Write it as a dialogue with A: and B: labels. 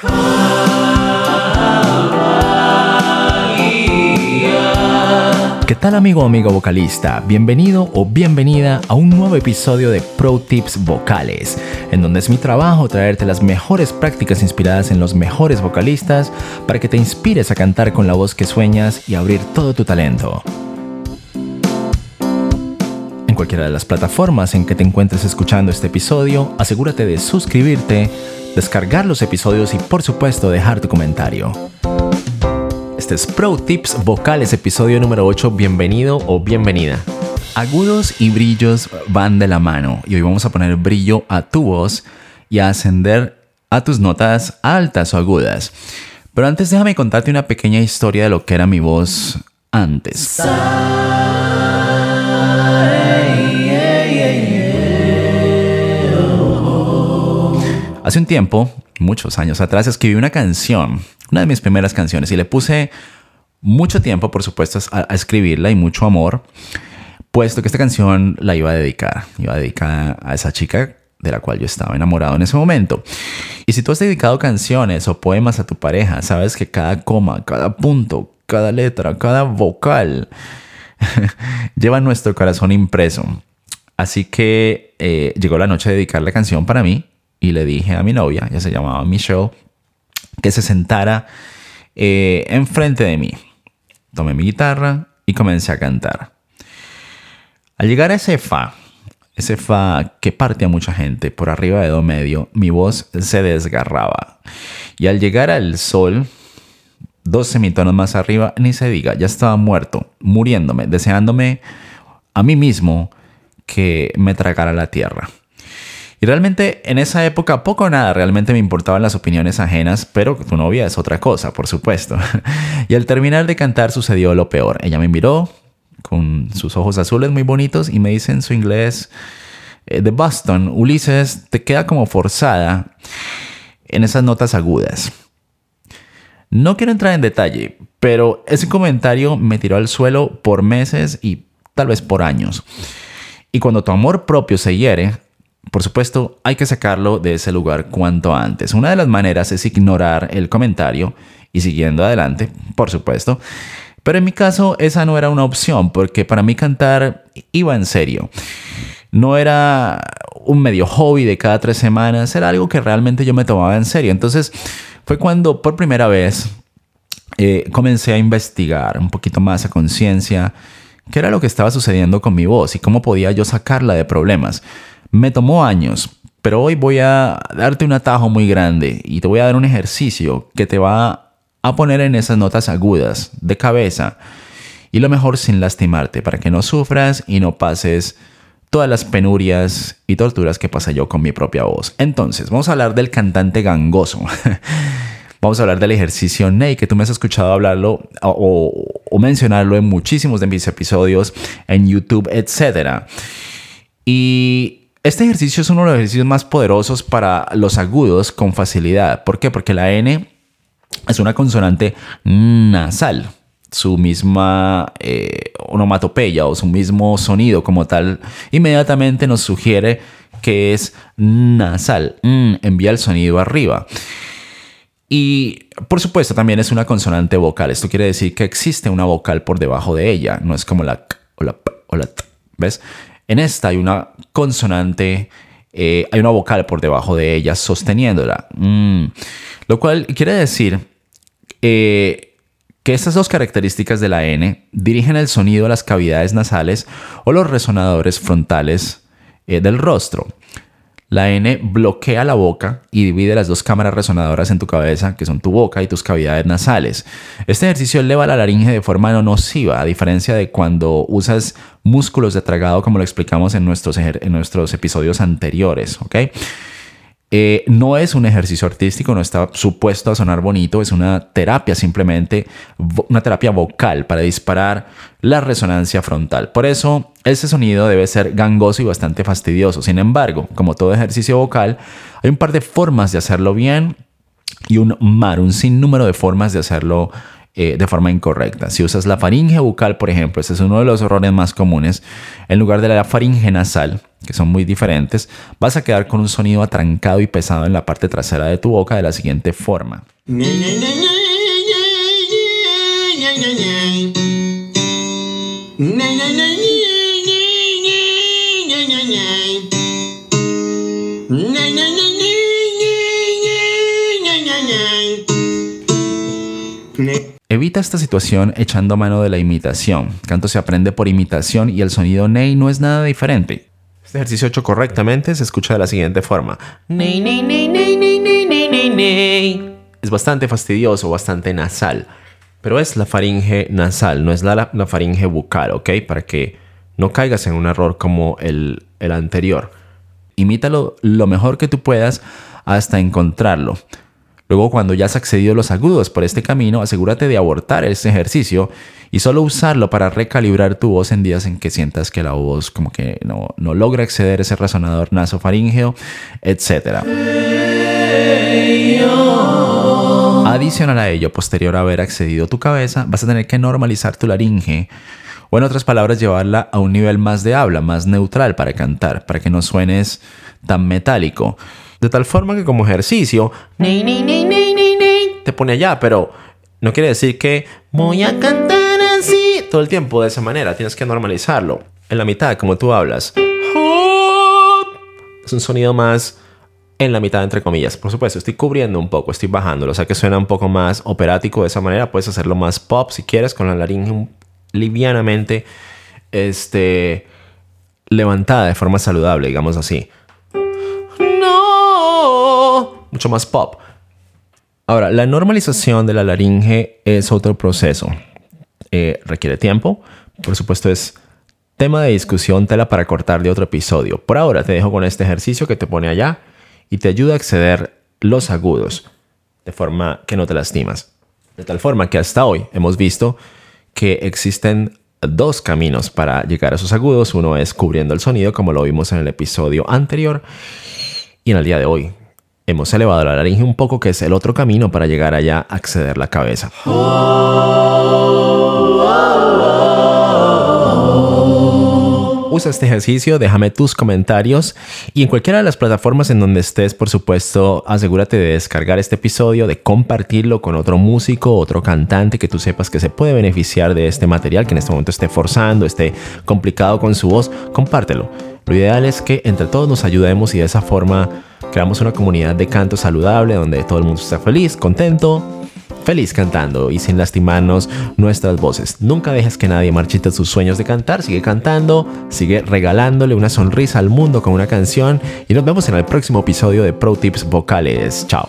A: ¿Qué tal amigo o amigo vocalista? Bienvenido o bienvenida a un nuevo episodio de Pro Tips Vocales, en donde es mi trabajo traerte las mejores prácticas inspiradas en los mejores vocalistas para que te inspires a cantar con la voz que sueñas y abrir todo tu talento. En cualquiera de las plataformas en que te encuentres escuchando este episodio, asegúrate de suscribirte, descargar los episodios y por supuesto dejar tu comentario. Este es Pro Tips Vocales, episodio número 8. Bienvenido o bienvenida. Agudos y brillos van de la mano y hoy vamos a poner brillo a tu voz y a ascender a tus notas altas o agudas. Pero antes déjame contarte una pequeña historia de lo que era mi voz antes. Hace un tiempo, muchos años atrás, escribí una canción, una de mis primeras canciones, y le puse mucho tiempo, por supuesto, a, escribirla y mucho amor, puesto que esta canción la iba a dedicar, iba a dedicar a esa chica de la cual yo estaba enamorado en ese momento. Y si tú has dedicado canciones o poemas a tu pareja, sabes que cada coma, cada punto, cada letra, cada vocal lleva nuestro corazón impreso. Así que eh, llegó la noche de dedicar la canción para mí y le dije a mi novia, ya se llamaba Michelle, que se sentara eh, enfrente de mí. Tomé mi guitarra y comencé a cantar. Al llegar a ese fa, ese fa que parte a mucha gente por arriba de do medio, mi voz se desgarraba. Y al llegar al sol, dos semitonos más arriba, ni se diga, ya estaba muerto, muriéndome, deseándome a mí mismo que me tragara la tierra. Y realmente en esa época poco o nada realmente me importaban las opiniones ajenas, pero tu novia es otra cosa, por supuesto. y al terminar de cantar sucedió lo peor. Ella me miró con sus ojos azules muy bonitos y me dice en su inglés eh, de Boston, Ulises, te queda como forzada en esas notas agudas. No quiero entrar en detalle, pero ese comentario me tiró al suelo por meses y tal vez por años. Y cuando tu amor propio se hiere, por supuesto, hay que sacarlo de ese lugar cuanto antes. Una de las maneras es ignorar el comentario y siguiendo adelante, por supuesto. Pero en mi caso esa no era una opción porque para mí cantar iba en serio. No era un medio hobby de cada tres semanas, era algo que realmente yo me tomaba en serio. Entonces fue cuando por primera vez eh, comencé a investigar un poquito más a conciencia qué era lo que estaba sucediendo con mi voz y cómo podía yo sacarla de problemas. Me tomó años, pero hoy voy a darte un atajo muy grande y te voy a dar un ejercicio que te va a poner en esas notas agudas de cabeza y lo mejor sin lastimarte para que no sufras y no pases todas las penurias y torturas que pasé yo con mi propia voz. Entonces, vamos a hablar del cantante gangoso. vamos a hablar del ejercicio Ney, que tú me has escuchado hablarlo o, o mencionarlo en muchísimos de mis episodios en YouTube, etc. Y este ejercicio es uno de los ejercicios más poderosos para los agudos con facilidad. ¿Por qué? Porque la N es una consonante nasal. Su misma eh, onomatopeya o su mismo sonido como tal inmediatamente nos sugiere que es nasal. Mm, envía el sonido arriba. Y por supuesto también es una consonante vocal. Esto quiere decir que existe una vocal por debajo de ella. No es como la k o la p o la t. ¿Ves? En esta hay una consonante, eh, hay una vocal por debajo de ella sosteniéndola. Mm. Lo cual quiere decir eh, que estas dos características de la N dirigen el sonido a las cavidades nasales o los resonadores frontales eh, del rostro. La N bloquea la boca y divide las dos cámaras resonadoras en tu cabeza, que son tu boca y tus cavidades nasales. Este ejercicio eleva la laringe de forma no nociva, a diferencia de cuando usas músculos de tragado, como lo explicamos en nuestros, en nuestros episodios anteriores. ¿ok? Eh, no es un ejercicio artístico, no está supuesto a sonar bonito, es una terapia simplemente, una terapia vocal para disparar la resonancia frontal. Por eso, ese sonido debe ser gangoso y bastante fastidioso. Sin embargo, como todo ejercicio vocal, hay un par de formas de hacerlo bien y un mar, un sinnúmero de formas de hacerlo eh, de forma incorrecta. Si usas la faringe bucal, por ejemplo, ese es uno de los errores más comunes, en lugar de la faringe nasal, que son muy diferentes, vas a quedar con un sonido atrancado y pesado en la parte trasera de tu boca de la siguiente forma. Evita esta situación echando mano de la imitación. Canto se aprende por imitación y el sonido ney no es nada diferente. Este ejercicio hecho correctamente se escucha de la siguiente forma. Es bastante fastidioso, bastante nasal. Pero es la faringe nasal, no es la, la faringe bucal, ¿ok? Para que no caigas en un error como el, el anterior. Imítalo lo mejor que tú puedas hasta encontrarlo. Luego, cuando ya has accedido los agudos por este camino, asegúrate de abortar este ejercicio y solo usarlo para recalibrar tu voz en días en que sientas que la voz como que no, no logra acceder ese resonador nasofaríngeo, etc. Adicional a ello, posterior a haber accedido tu cabeza, vas a tener que normalizar tu laringe o en otras palabras llevarla a un nivel más de habla, más neutral para cantar, para que no suenes tan metálico. De tal forma que como ejercicio, te pone allá, pero no quiere decir que voy a cantar así todo el tiempo de esa manera. Tienes que normalizarlo. En la mitad, como tú hablas. Es un sonido más en la mitad, entre comillas. Por supuesto, estoy cubriendo un poco, estoy bajándolo. O sea que suena un poco más operático de esa manera. Puedes hacerlo más pop si quieres, con la laringe livianamente este, levantada de forma saludable, digamos así más pop. Ahora, la normalización de la laringe es otro proceso. Eh, requiere tiempo. Por supuesto, es tema de discusión, tela para cortar de otro episodio. Por ahora te dejo con este ejercicio que te pone allá y te ayuda a acceder los agudos de forma que no te lastimas. De tal forma que hasta hoy hemos visto que existen dos caminos para llegar a esos agudos. Uno es cubriendo el sonido, como lo vimos en el episodio anterior. Y en el día de hoy hemos elevado la laringe un poco, que es el otro camino para llegar allá a acceder la cabeza. Usa este ejercicio, déjame tus comentarios y en cualquiera de las plataformas en donde estés, por supuesto, asegúrate de descargar este episodio, de compartirlo con otro músico, otro cantante que tú sepas que se puede beneficiar de este material, que en este momento esté forzando, esté complicado con su voz, compártelo. Lo ideal es que entre todos nos ayudemos y de esa forma creamos una comunidad de canto saludable donde todo el mundo está feliz, contento, feliz cantando y sin lastimarnos nuestras voces. Nunca dejes que nadie marchite sus sueños de cantar, sigue cantando, sigue regalándole una sonrisa al mundo con una canción y nos vemos en el próximo episodio de Pro Tips Vocales. Chao.